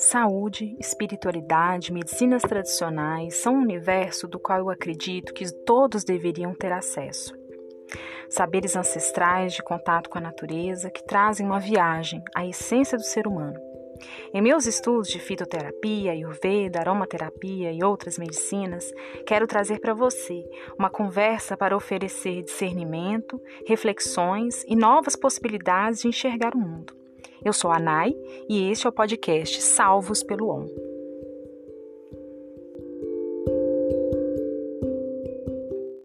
Saúde, espiritualidade, medicinas tradicionais são um universo do qual eu acredito que todos deveriam ter acesso. Saberes ancestrais de contato com a natureza que trazem uma viagem à essência do ser humano. Em meus estudos de fitoterapia, ayurveda, aromaterapia e outras medicinas, quero trazer para você uma conversa para oferecer discernimento, reflexões e novas possibilidades de enxergar o mundo. Eu sou a Nai e este é o podcast Salvos pelo ON.